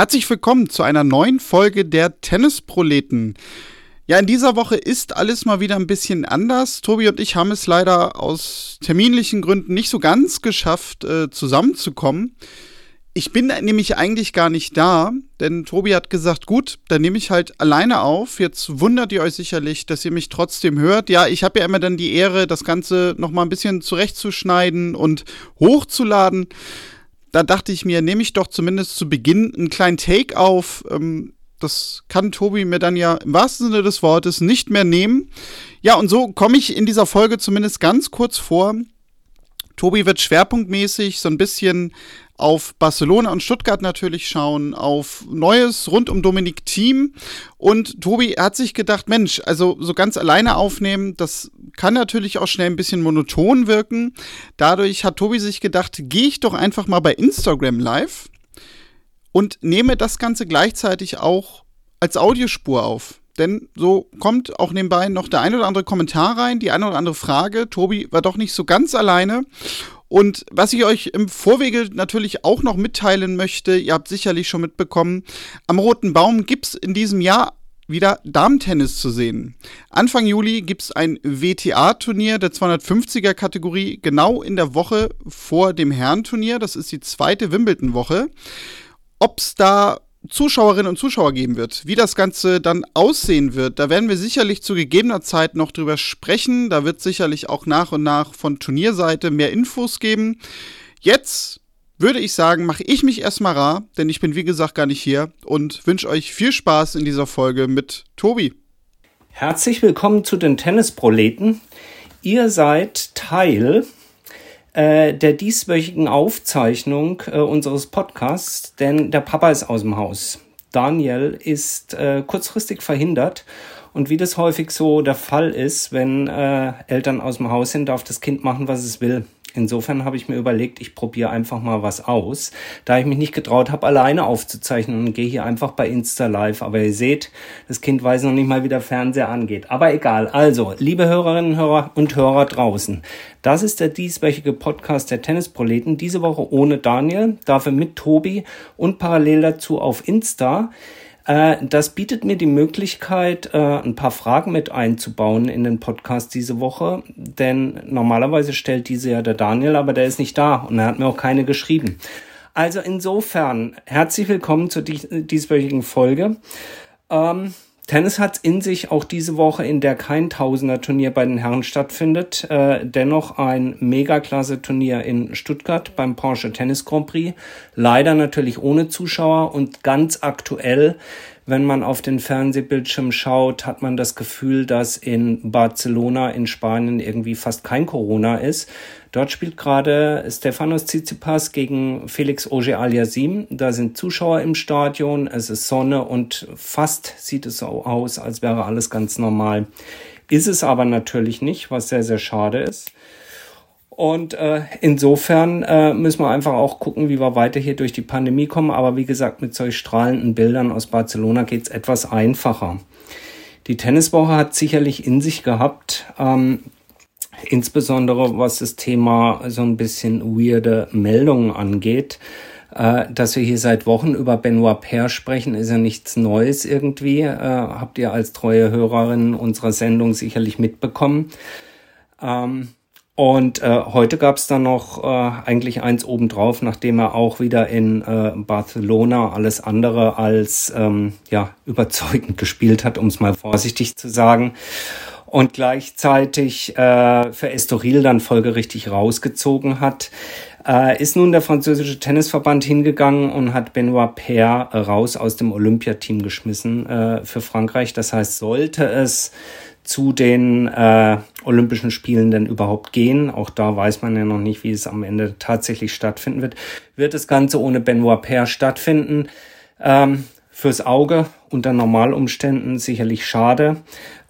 Herzlich willkommen zu einer neuen Folge der Tennisproleten. Ja, in dieser Woche ist alles mal wieder ein bisschen anders. Tobi und ich haben es leider aus terminlichen Gründen nicht so ganz geschafft, äh, zusammenzukommen. Ich bin nämlich eigentlich gar nicht da, denn Tobi hat gesagt, gut, dann nehme ich halt alleine auf. Jetzt wundert ihr euch sicherlich, dass ihr mich trotzdem hört. Ja, ich habe ja immer dann die Ehre, das Ganze nochmal ein bisschen zurechtzuschneiden und hochzuladen. Da dachte ich mir, nehme ich doch zumindest zu Beginn einen kleinen Take auf. Ähm, das kann Tobi mir dann ja im wahrsten Sinne des Wortes nicht mehr nehmen. Ja, und so komme ich in dieser Folge zumindest ganz kurz vor. Tobi wird schwerpunktmäßig so ein bisschen auf Barcelona und Stuttgart natürlich schauen, auf Neues rund um Dominik Thiem. Und Tobi hat sich gedacht, Mensch, also so ganz alleine aufnehmen, das kann natürlich auch schnell ein bisschen monoton wirken. Dadurch hat Tobi sich gedacht, gehe ich doch einfach mal bei Instagram live und nehme das Ganze gleichzeitig auch als Audiospur auf. Denn so kommt auch nebenbei noch der ein oder andere Kommentar rein, die eine oder andere Frage. Tobi war doch nicht so ganz alleine. Und was ich euch im Vorwege natürlich auch noch mitteilen möchte, ihr habt sicherlich schon mitbekommen, am Roten Baum gibt es in diesem Jahr wieder Damentennis zu sehen. Anfang Juli gibt es ein WTA-Turnier der 250er Kategorie, genau in der Woche vor dem Herrenturnier. Das ist die zweite Wimbledon-Woche. Ob es da Zuschauerinnen und Zuschauer geben wird. Wie das Ganze dann aussehen wird, da werden wir sicherlich zu gegebener Zeit noch drüber sprechen. Da wird sicherlich auch nach und nach von Turnierseite mehr Infos geben. Jetzt würde ich sagen, mache ich mich erstmal rar, denn ich bin wie gesagt gar nicht hier und wünsche euch viel Spaß in dieser Folge mit Tobi. Herzlich willkommen zu den Tennisproleten. Ihr seid Teil äh, der dieswöchigen Aufzeichnung äh, unseres Podcasts, denn der Papa ist aus dem Haus. Daniel ist äh, kurzfristig verhindert und wie das häufig so der Fall ist, wenn äh, Eltern aus dem Haus sind, darf das Kind machen, was es will. Insofern habe ich mir überlegt, ich probiere einfach mal was aus. Da ich mich nicht getraut habe, alleine aufzuzeichnen und gehe hier einfach bei Insta Live. Aber ihr seht, das Kind weiß noch nicht mal, wie der Fernseher angeht. Aber egal. Also, liebe Hörerinnen Hörer und Hörer draußen, das ist der dieswöchige Podcast der Tennisproleten. Diese Woche ohne Daniel, dafür mit Tobi und parallel dazu auf Insta. Äh, das bietet mir die Möglichkeit, äh, ein paar Fragen mit einzubauen in den Podcast diese Woche, denn normalerweise stellt diese ja der Daniel, aber der ist nicht da und er hat mir auch keine geschrieben. Also insofern herzlich willkommen zur dieswöchigen Folge. Ähm, Tennis hat in sich auch diese Woche, in der kein Tausender-Turnier bei den Herren stattfindet, äh, dennoch ein Megaklasse-Turnier in Stuttgart beim Porsche Tennis Grand Prix. Leider natürlich ohne Zuschauer und ganz aktuell wenn man auf den Fernsehbildschirm schaut, hat man das Gefühl, dass in Barcelona in Spanien irgendwie fast kein Corona ist. Dort spielt gerade Stefanos Tsitsipas gegen Felix Auger-Aliassime. Da sind Zuschauer im Stadion, es ist Sonne und fast sieht es so aus, als wäre alles ganz normal. Ist es aber natürlich nicht, was sehr, sehr schade ist. Und äh, insofern äh, müssen wir einfach auch gucken, wie wir weiter hier durch die Pandemie kommen. Aber wie gesagt, mit solch strahlenden Bildern aus Barcelona geht's etwas einfacher. Die Tenniswoche hat sicherlich in sich gehabt, ähm, insbesondere was das Thema so ein bisschen weirde Meldungen angeht. Äh, dass wir hier seit Wochen über Benoit Paire sprechen, ist ja nichts Neues irgendwie. Äh, habt ihr als treue Hörerin unserer Sendung sicherlich mitbekommen. Ähm, und äh, heute gab es dann noch äh, eigentlich eins obendrauf, nachdem er auch wieder in äh, Barcelona alles andere als ähm, ja, überzeugend gespielt hat, um es mal vorsichtig zu sagen. Und gleichzeitig äh, für Estoril dann folgerichtig rausgezogen hat, äh, ist nun der französische Tennisverband hingegangen und hat Benoit Paire raus aus dem Olympiateam geschmissen äh, für Frankreich. Das heißt, sollte es zu den äh, Olympischen Spielen denn überhaupt gehen. Auch da weiß man ja noch nicht, wie es am Ende tatsächlich stattfinden wird. Wird das Ganze ohne Benoit Paire stattfinden? Ähm, fürs Auge unter Normalumständen sicherlich schade.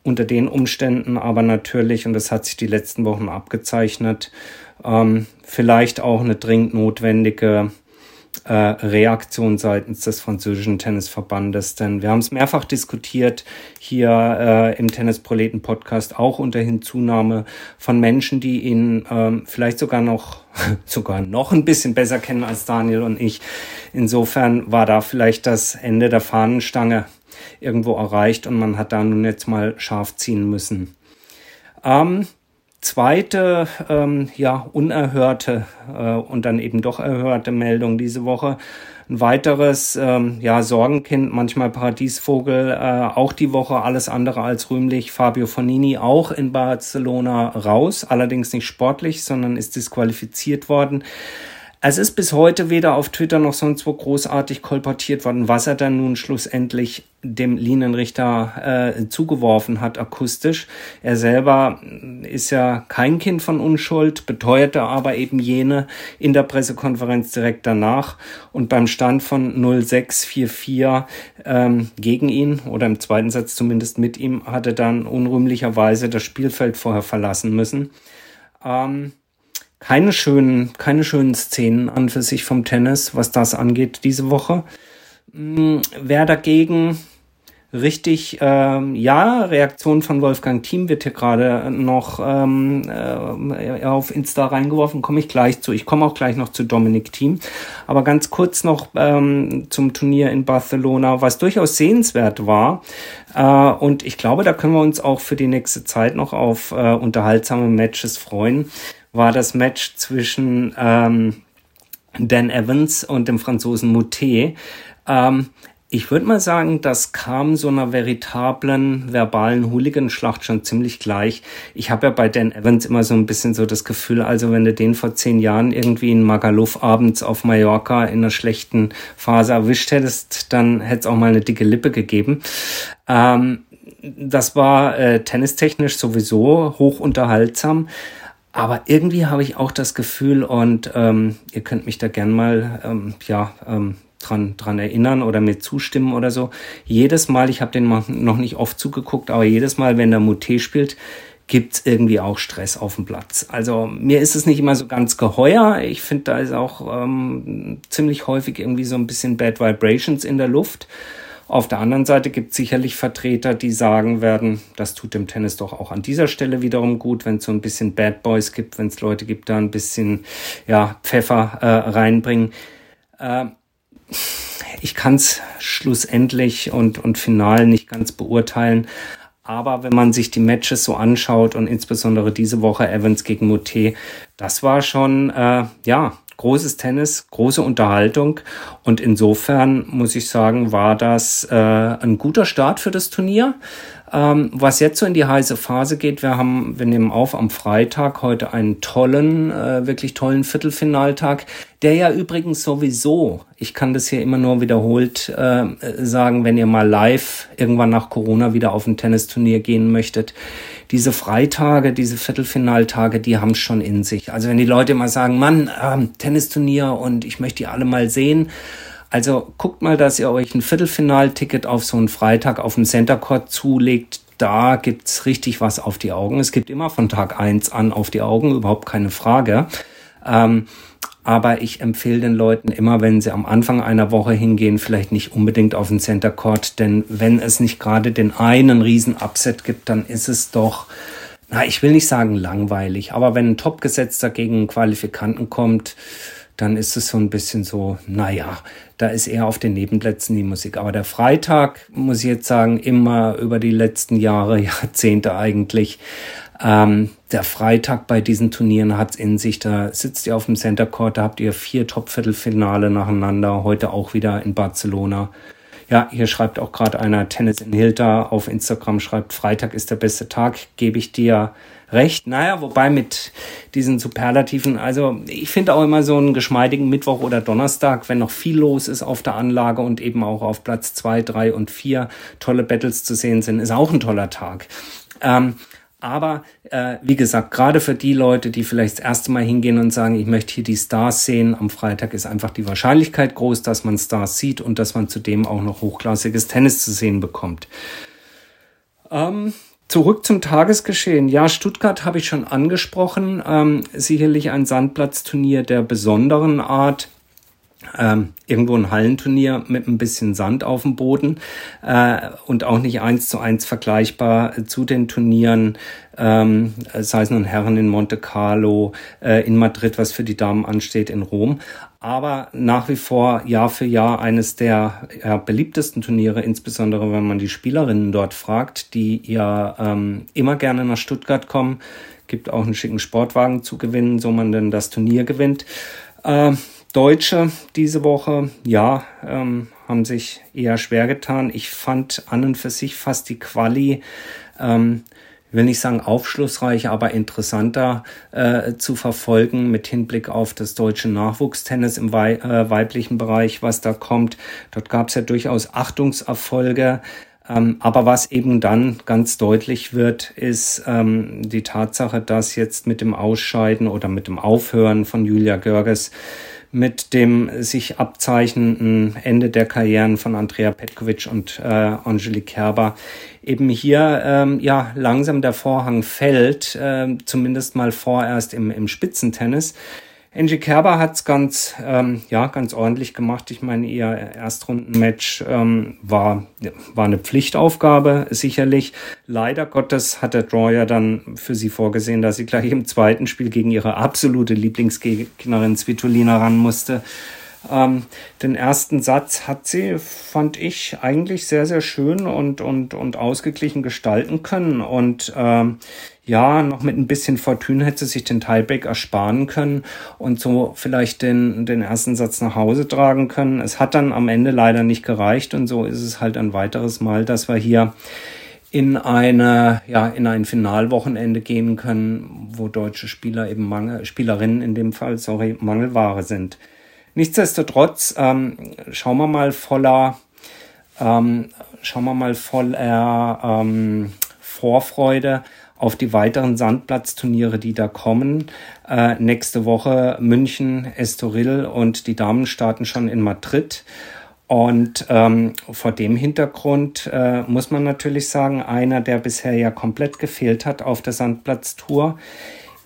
Unter den Umständen aber natürlich, und das hat sich die letzten Wochen abgezeichnet, ähm, vielleicht auch eine dringend notwendige äh, Reaktion seitens des französischen Tennisverbandes. Denn wir haben es mehrfach diskutiert hier äh, im Tennisproleten-Podcast, auch unter Hinzunahme von Menschen, die ihn ähm, vielleicht sogar noch, sogar noch ein bisschen besser kennen als Daniel und ich. Insofern war da vielleicht das Ende der Fahnenstange irgendwo erreicht und man hat da nun jetzt mal scharf ziehen müssen. Ähm, zweite, ähm, ja, unerhörte äh, und dann eben doch erhörte Meldung diese Woche. Ein weiteres, ähm, ja, Sorgenkind, manchmal Paradiesvogel, äh, auch die Woche alles andere als rühmlich. Fabio Fonini auch in Barcelona raus, allerdings nicht sportlich, sondern ist disqualifiziert worden. Es ist bis heute weder auf Twitter noch sonst wo großartig kolportiert worden, was er dann nun schlussendlich dem Linienrichter äh, zugeworfen hat akustisch. Er selber ist ja kein Kind von Unschuld, beteuerte aber eben jene in der Pressekonferenz direkt danach und beim Stand von 0644 ähm, gegen ihn oder im zweiten Satz zumindest mit ihm hatte dann unrühmlicherweise das Spielfeld vorher verlassen müssen. Ähm, keine schönen, keine schönen Szenen an für sich vom Tennis, was das angeht diese Woche. Hm, wer dagegen richtig, ähm, ja, Reaktion von Wolfgang Thiem wird hier gerade noch ähm, äh, auf Insta reingeworfen, komme ich gleich zu. Ich komme auch gleich noch zu Dominik Thiem. Aber ganz kurz noch ähm, zum Turnier in Barcelona, was durchaus sehenswert war. Äh, und ich glaube, da können wir uns auch für die nächste Zeit noch auf äh, unterhaltsame Matches freuen war das Match zwischen ähm, Dan Evans und dem Franzosen Moutet. Ähm, ich würde mal sagen, das kam so einer veritablen verbalen Hooligan-Schlacht schon ziemlich gleich. Ich habe ja bei Dan Evans immer so ein bisschen so das Gefühl, also wenn du den vor zehn Jahren irgendwie in Magaluf abends auf Mallorca in einer schlechten Phase erwischt hättest, dann hätte es auch mal eine dicke Lippe gegeben. Ähm, das war äh, tennistechnisch sowieso hoch unterhaltsam. Aber irgendwie habe ich auch das Gefühl, und ähm, ihr könnt mich da gern mal ähm, ja, ähm, dran, dran erinnern oder mir zustimmen oder so. Jedes Mal, ich habe den noch nicht oft zugeguckt, aber jedes Mal, wenn der Moutet spielt, gibt's irgendwie auch Stress auf dem Platz. Also mir ist es nicht immer so ganz geheuer. Ich finde, da ist auch ähm, ziemlich häufig irgendwie so ein bisschen Bad Vibrations in der Luft. Auf der anderen Seite gibt es sicherlich Vertreter, die sagen werden, das tut dem Tennis doch auch an dieser Stelle wiederum gut, wenn es so ein bisschen Bad Boys gibt, wenn es Leute gibt, da ein bisschen ja, Pfeffer äh, reinbringen. Äh, ich kann es schlussendlich und, und final nicht ganz beurteilen. Aber wenn man sich die Matches so anschaut und insbesondere diese Woche Evans gegen Moté, das war schon, äh, ja, großes Tennis, große Unterhaltung und insofern muss ich sagen, war das äh, ein guter Start für das Turnier. Ähm, was jetzt so in die heiße Phase geht, wir haben, wir nehmen auf am Freitag heute einen tollen, äh, wirklich tollen Viertelfinaltag, der ja übrigens sowieso, ich kann das hier immer nur wiederholt äh, sagen, wenn ihr mal live irgendwann nach Corona wieder auf ein Tennisturnier gehen möchtet, diese Freitage, diese Viertelfinaltage, die haben schon in sich. Also wenn die Leute immer sagen, Mann, ähm, Tennisturnier und ich möchte die alle mal sehen, also guckt mal, dass ihr euch ein Viertelfinalticket auf so einen Freitag auf dem Center Court zulegt. Da gibt's richtig was auf die Augen. Es gibt immer von Tag eins an auf die Augen, überhaupt keine Frage. Ähm, aber ich empfehle den Leuten immer, wenn sie am Anfang einer Woche hingehen, vielleicht nicht unbedingt auf den Center Court, denn wenn es nicht gerade den einen riesen Upset gibt, dann ist es doch, na, ich will nicht sagen langweilig, aber wenn ein Topgesetzter gegen einen Qualifikanten kommt, dann ist es so ein bisschen so, naja, da ist eher auf den Nebenplätzen die Musik. Aber der Freitag, muss ich jetzt sagen, immer über die letzten Jahre, Jahrzehnte eigentlich, ähm, der Freitag bei diesen Turnieren hat's in sich. Da sitzt ihr auf dem Center Court, da habt ihr vier Top-Viertelfinale nacheinander, heute auch wieder in Barcelona. Ja, hier schreibt auch gerade einer Tennis in Hilda auf Instagram, schreibt, Freitag ist der beste Tag, gebe ich dir recht. Naja, wobei mit diesen Superlativen, also ich finde auch immer so einen geschmeidigen Mittwoch oder Donnerstag, wenn noch viel los ist auf der Anlage und eben auch auf Platz zwei, drei und vier tolle Battles zu sehen sind, ist auch ein toller Tag. Ähm, aber äh, wie gesagt, gerade für die Leute, die vielleicht das erste Mal hingehen und sagen, ich möchte hier die Stars sehen, am Freitag ist einfach die Wahrscheinlichkeit groß, dass man Stars sieht und dass man zudem auch noch hochklassiges Tennis zu sehen bekommt. Ähm, zurück zum Tagesgeschehen. Ja, Stuttgart habe ich schon angesprochen. Ähm, sicherlich ein Sandplatzturnier der besonderen Art. Ähm, irgendwo ein Hallenturnier mit ein bisschen Sand auf dem Boden äh, und auch nicht eins zu eins vergleichbar zu den Turnieren, ähm, sei es nun Herren in Monte Carlo, äh, in Madrid, was für die Damen ansteht, in Rom. Aber nach wie vor Jahr für Jahr eines der ja, beliebtesten Turniere, insbesondere wenn man die Spielerinnen dort fragt, die ja ähm, immer gerne nach Stuttgart kommen. Gibt auch einen schicken Sportwagen zu gewinnen, so man denn das Turnier gewinnt. Äh, Deutsche diese Woche, ja, ähm, haben sich eher schwer getan. Ich fand an und für sich fast die Quali, ähm, will nicht sagen aufschlussreicher, aber interessanter äh, zu verfolgen mit Hinblick auf das deutsche Nachwuchstennis im wei äh, weiblichen Bereich, was da kommt. Dort gab es ja durchaus Achtungserfolge. Ähm, aber was eben dann ganz deutlich wird, ist ähm, die Tatsache, dass jetzt mit dem Ausscheiden oder mit dem Aufhören von Julia Görges mit dem sich abzeichnenden Ende der Karrieren von Andrea Petkovic und äh, Angelique Kerber eben hier ähm, ja langsam der Vorhang fällt, äh, zumindest mal vorerst im, im Spitzentennis. Angie Kerber hat's ganz, ähm, ja, ganz ordentlich gemacht. Ich meine, ihr Erstrundenmatch ähm, war, war eine Pflichtaufgabe, sicherlich. Leider Gottes hat der Draw ja dann für sie vorgesehen, dass sie gleich im zweiten Spiel gegen ihre absolute Lieblingsgegnerin Svitolina ran musste. Ähm, den ersten Satz hat sie, fand ich, eigentlich sehr, sehr schön und, und, und ausgeglichen gestalten können. Und ähm, ja, noch mit ein bisschen Fortune hätte sie sich den Tiebreak ersparen können und so vielleicht den, den ersten Satz nach Hause tragen können. Es hat dann am Ende leider nicht gereicht und so ist es halt ein weiteres Mal, dass wir hier in eine, ja, in ein Finalwochenende gehen können, wo deutsche Spieler eben Mangel, Spielerinnen in dem Fall, sorry, Mangelware sind. Nichtsdestotrotz, ähm, schauen wir mal voller, ähm, schauen wir mal voller ähm, Vorfreude auf die weiteren Sandplatzturniere, die da kommen. Äh, nächste Woche München, Estoril und die Damen starten schon in Madrid. Und ähm, vor dem Hintergrund äh, muss man natürlich sagen, einer, der bisher ja komplett gefehlt hat auf der Sandplatztour,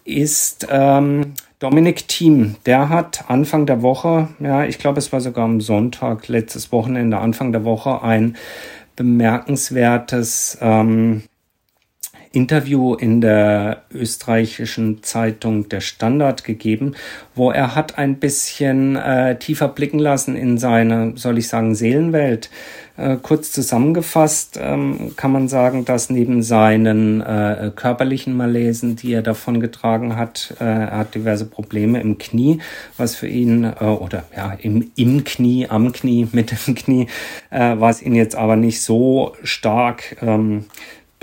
ist ähm, Dominik Thiem. Der hat Anfang der Woche, ja, ich glaube, es war sogar am Sonntag, letztes Wochenende, Anfang der Woche, ein bemerkenswertes ähm, Interview in der österreichischen Zeitung Der Standard gegeben, wo er hat ein bisschen äh, tiefer blicken lassen in seine, soll ich sagen, Seelenwelt. Äh, kurz zusammengefasst ähm, kann man sagen, dass neben seinen äh, körperlichen Malesen, die er davon getragen hat, äh, er hat diverse Probleme im Knie, was für ihn, äh, oder ja, im, im Knie, am Knie, mit dem Knie, äh, was ihn jetzt aber nicht so stark ähm,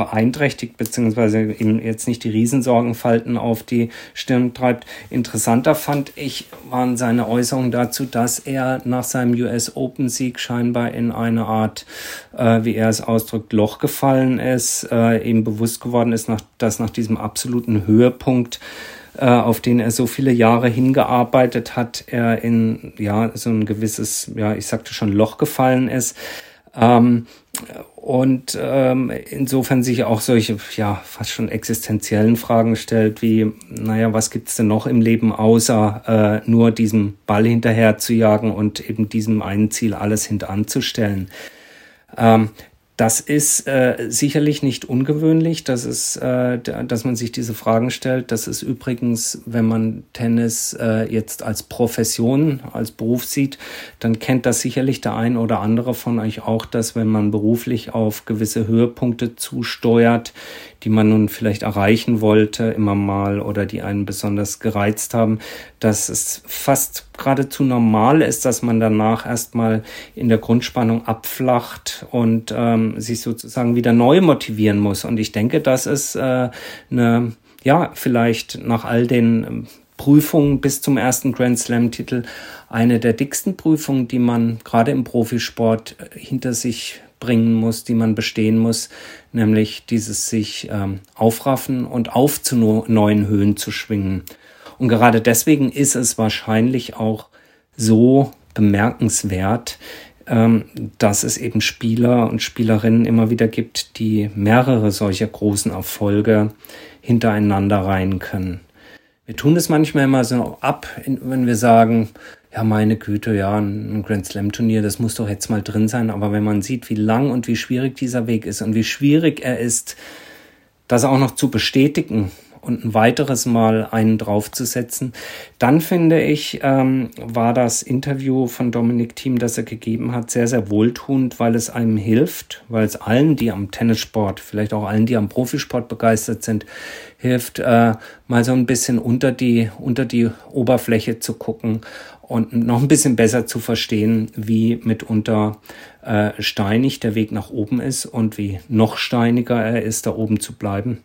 beeinträchtigt, beziehungsweise ihm jetzt nicht die Riesensorgenfalten auf die Stirn treibt. Interessanter fand ich, waren seine Äußerungen dazu, dass er nach seinem US Open Sieg scheinbar in eine Art, äh, wie er es ausdrückt, Loch gefallen ist, äh, ihm bewusst geworden ist, nach, dass nach diesem absoluten Höhepunkt äh, auf den er so viele Jahre hingearbeitet hat, er in ja so ein gewisses, ja ich sagte schon Loch gefallen ist. Ähm, und ähm, insofern sich auch solche, ja, fast schon existenziellen Fragen stellt, wie, naja, was gibt's denn noch im Leben, außer äh, nur diesem Ball hinterher zu jagen und eben diesem einen Ziel alles hinteranzustellen. Ähm, das ist äh, sicherlich nicht ungewöhnlich, dass, es, äh, dass man sich diese Fragen stellt. Das ist übrigens, wenn man Tennis äh, jetzt als Profession, als Beruf sieht, dann kennt das sicherlich der ein oder andere von euch auch, dass wenn man beruflich auf gewisse Höhepunkte zusteuert, die man nun vielleicht erreichen wollte, immer mal oder die einen besonders gereizt haben, dass es fast geradezu normal ist, dass man danach erstmal in der Grundspannung abflacht und ähm, sich sozusagen wieder neu motivieren muss. Und ich denke, das ist äh, eine, ja, vielleicht nach all den ähm, Prüfungen bis zum ersten Grand Slam-Titel eine der dicksten Prüfungen, die man gerade im Profisport äh, hinter sich bringen muss, die man bestehen muss, nämlich dieses sich ähm, aufraffen und auf zu neuen Höhen zu schwingen. Und gerade deswegen ist es wahrscheinlich auch so bemerkenswert, dass es eben Spieler und Spielerinnen immer wieder gibt, die mehrere solcher großen Erfolge hintereinander rein können. Wir tun es manchmal immer so ab, wenn wir sagen, ja, meine Güte, ja, ein Grand Slam Turnier, das muss doch jetzt mal drin sein. Aber wenn man sieht, wie lang und wie schwierig dieser Weg ist und wie schwierig er ist, das auch noch zu bestätigen und ein weiteres Mal einen draufzusetzen. Dann finde ich, ähm, war das Interview von Dominik Thiem, das er gegeben hat, sehr, sehr wohltuend, weil es einem hilft, weil es allen, die am Tennissport, vielleicht auch allen, die am Profisport begeistert sind, hilft, äh, mal so ein bisschen unter die, unter die Oberfläche zu gucken und noch ein bisschen besser zu verstehen, wie mitunter äh, steinig der Weg nach oben ist und wie noch steiniger er ist, da oben zu bleiben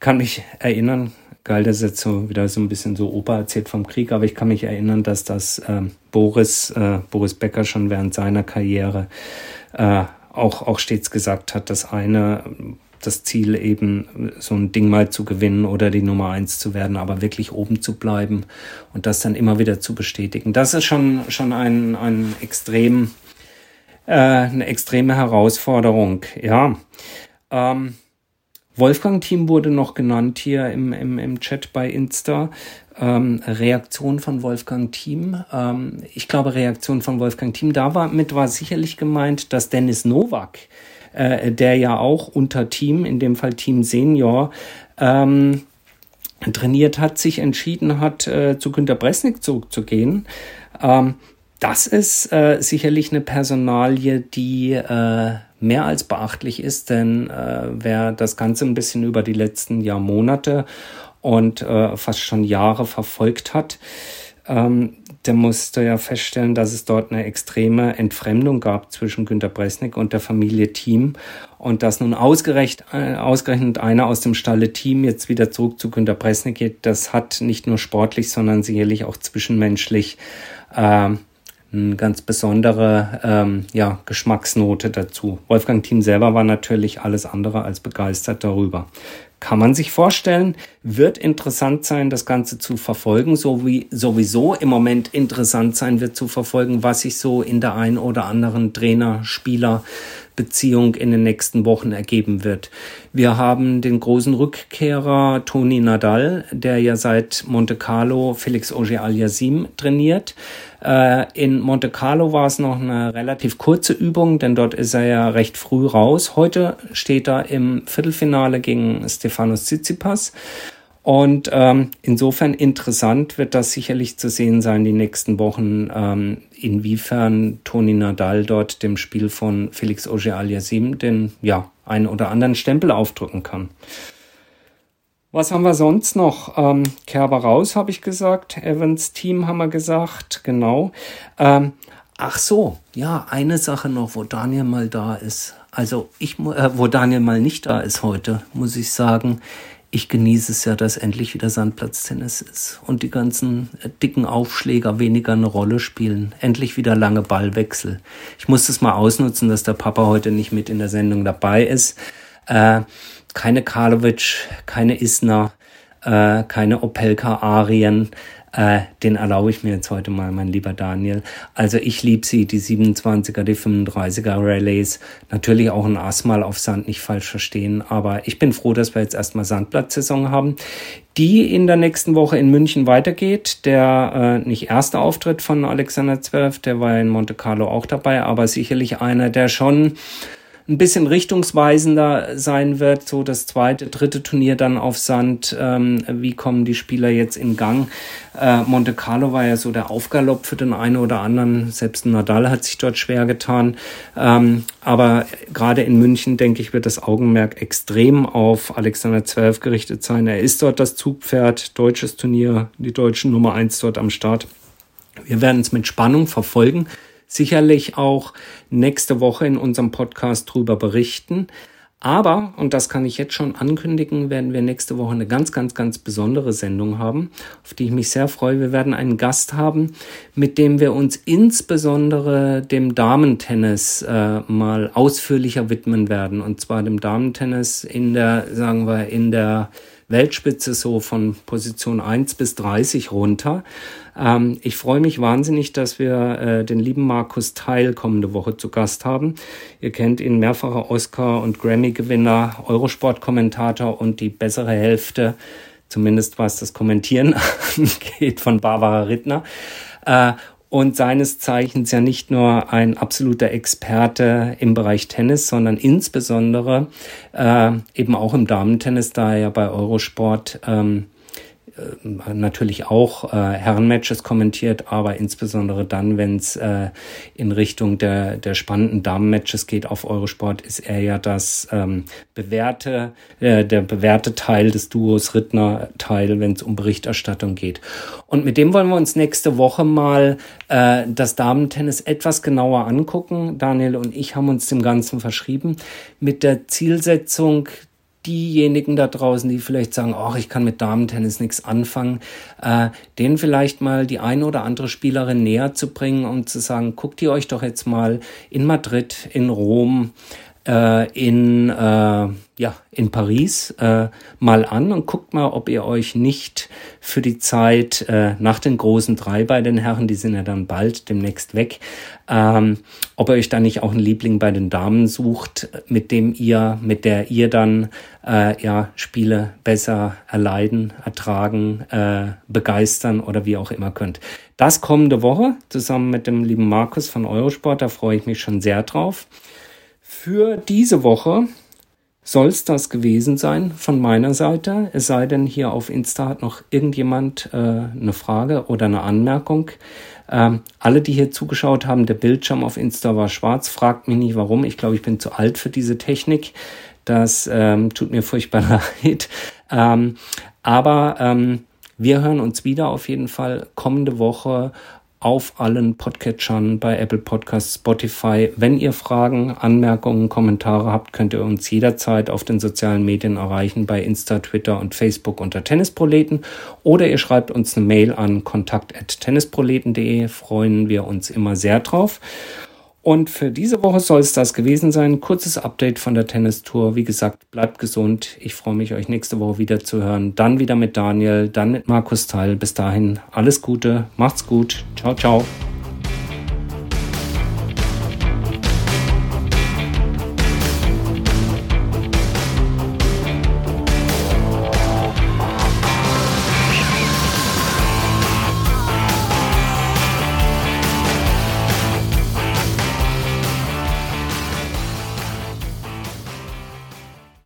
kann mich erinnern, geil, das ist jetzt so wieder so ein bisschen so Opa erzählt vom Krieg, aber ich kann mich erinnern, dass das äh, Boris, äh, Boris Becker schon während seiner Karriere äh, auch, auch stets gesagt hat, dass eine das Ziel eben so ein Ding mal zu gewinnen oder die Nummer eins zu werden, aber wirklich oben zu bleiben und das dann immer wieder zu bestätigen. Das ist schon, schon ein, ein extrem, äh, eine extreme Herausforderung, ja. Ähm, Wolfgang-Team wurde noch genannt hier im, im, im Chat bei Insta. Ähm, Reaktion von Wolfgang Team. Ähm, ich glaube, Reaktion von Wolfgang Team. Da war mit war sicherlich gemeint, dass Dennis Nowak, äh, der ja auch unter Team, in dem Fall Team Senior, ähm, trainiert hat, sich entschieden hat, äh, zu Günter Bresnik zurückzugehen. Ähm, das ist äh, sicherlich eine Personalie, die äh, mehr als beachtlich ist, denn äh, wer das Ganze ein bisschen über die letzten Jahr, Monate und äh, fast schon Jahre verfolgt hat, ähm, der musste ja feststellen, dass es dort eine extreme Entfremdung gab zwischen Günter Bresnik und der Familie Team und dass nun ausgerechnet, äh, ausgerechnet einer aus dem Stalle Team jetzt wieder zurück zu Günter Bresnik geht, das hat nicht nur sportlich, sondern sicherlich auch zwischenmenschlich äh, eine ganz besondere ähm, ja, Geschmacksnote dazu. Wolfgang Thiem selber war natürlich alles andere als begeistert darüber. Kann man sich vorstellen, wird interessant sein, das Ganze zu verfolgen, so wie sowieso im Moment interessant sein wird zu verfolgen, was sich so in der ein oder anderen Trainer-Spieler Beziehung in den nächsten Wochen ergeben wird. Wir haben den großen Rückkehrer Toni Nadal, der ja seit Monte Carlo Felix Auger-Aliassime trainiert. Äh, in Monte Carlo war es noch eine relativ kurze Übung, denn dort ist er ja recht früh raus. Heute steht er im Viertelfinale gegen Stefanos Tsitsipas. Und ähm, insofern interessant wird das sicherlich zu sehen sein die nächsten Wochen, ähm, inwiefern Toni Nadal dort dem Spiel von Felix Auger-Aliassime den ja einen oder anderen Stempel aufdrücken kann. Was haben wir sonst noch? Ähm, Kerber raus, habe ich gesagt. Evans Team haben wir gesagt, genau. Ähm, ach so, ja, eine Sache noch, wo Daniel mal da ist. Also ich, äh, wo Daniel mal nicht da ist heute, muss ich sagen ich genieße es ja, dass endlich wieder Sandplatztennis ist und die ganzen äh, dicken Aufschläger weniger eine Rolle spielen. Endlich wieder lange Ballwechsel. Ich muss das mal ausnutzen, dass der Papa heute nicht mit in der Sendung dabei ist. Äh, keine Karlovic, keine Isner, äh, keine Opelka-Arien. Äh, den erlaube ich mir jetzt heute mal, mein lieber Daniel. Also ich liebe sie, die 27er, die 35er Rallyes. Natürlich auch ein Ass mal auf Sand, nicht falsch verstehen. Aber ich bin froh, dass wir jetzt erstmal Sandplatzsaison haben die in der nächsten Woche in München weitergeht. Der äh, nicht erste Auftritt von Alexander Zwerf, der war in Monte Carlo auch dabei, aber sicherlich einer, der schon ein bisschen richtungsweisender sein wird. So das zweite, dritte Turnier dann auf Sand. Ähm, wie kommen die Spieler jetzt in Gang? Äh, Monte Carlo war ja so der Aufgalopp für den einen oder anderen. Selbst Nadal hat sich dort schwer getan. Ähm, aber gerade in München, denke ich, wird das Augenmerk extrem auf Alexander Zwerf gerichtet sein. Er ist dort das Zugpferd, deutsches Turnier, die deutschen Nummer eins dort am Start. Wir werden es mit Spannung verfolgen sicherlich auch nächste Woche in unserem Podcast drüber berichten. Aber, und das kann ich jetzt schon ankündigen, werden wir nächste Woche eine ganz, ganz, ganz besondere Sendung haben, auf die ich mich sehr freue. Wir werden einen Gast haben, mit dem wir uns insbesondere dem Damentennis äh, mal ausführlicher widmen werden. Und zwar dem Damentennis in der, sagen wir, in der Weltspitze so von Position 1 bis 30 runter. Ähm, ich freue mich wahnsinnig, dass wir äh, den lieben Markus Teil kommende Woche zu Gast haben. Ihr kennt ihn, mehrfacher Oscar- und Grammy-Gewinner, Eurosport-Kommentator und die bessere Hälfte zumindest was das Kommentieren angeht, von Barbara Rittner. Äh, und seines Zeichens ja nicht nur ein absoluter Experte im Bereich Tennis, sondern insbesondere äh, eben auch im Damentennis, da er ja bei Eurosport ähm, äh, natürlich auch äh, Herrenmatches kommentiert, aber insbesondere dann, wenn es äh, in Richtung der, der spannenden Damenmatches geht auf Eurosport, ist er ja das ähm, bewährte, äh, der bewährte Teil des Duos Rittner-Teil, wenn es um Berichterstattung geht. Und mit dem wollen wir uns nächste Woche mal äh, das Damentennis etwas genauer angucken. Daniel und ich haben uns dem Ganzen verschrieben mit der Zielsetzung, diejenigen da draußen, die vielleicht sagen, ach, ich kann mit Damentennis nichts anfangen, äh, denen vielleicht mal die eine oder andere Spielerin näher zu bringen und zu sagen, guckt ihr euch doch jetzt mal in Madrid, in Rom, äh, in, äh, ja, in Paris äh, mal an und guckt mal, ob ihr euch nicht für die Zeit äh, nach den großen drei bei den Herren, die sind ja dann bald demnächst weg, ähm, ob ihr euch da nicht auch einen Liebling bei den Damen sucht, mit dem ihr, mit der ihr dann äh, ja Spiele besser erleiden, ertragen, äh, begeistern oder wie auch immer könnt. Das kommende Woche zusammen mit dem lieben Markus von Eurosport, da freue ich mich schon sehr drauf. Für diese Woche soll es das gewesen sein von meiner Seite. Es sei denn, hier auf Insta hat noch irgendjemand äh, eine Frage oder eine Anmerkung. Ähm, alle, die hier zugeschaut haben, der Bildschirm auf Insta war schwarz. Fragt mich nicht warum. Ich glaube, ich bin zu alt für diese Technik. Das ähm, tut mir furchtbar leid. Ähm, aber ähm, wir hören uns wieder auf jeden Fall kommende Woche auf allen Podcatchern bei Apple Podcasts, Spotify. Wenn ihr Fragen, Anmerkungen, Kommentare habt, könnt ihr uns jederzeit auf den sozialen Medien erreichen, bei Insta, Twitter und Facebook unter Tennisproleten oder ihr schreibt uns eine Mail an kontakt@tennisproleten.de. Freuen wir uns immer sehr drauf. Und für diese Woche soll es das gewesen sein. Kurzes Update von der Tennistour. Wie gesagt, bleibt gesund. Ich freue mich, euch nächste Woche wieder zu hören. Dann wieder mit Daniel, dann mit Markus Teil. Bis dahin alles Gute, macht's gut. Ciao, ciao.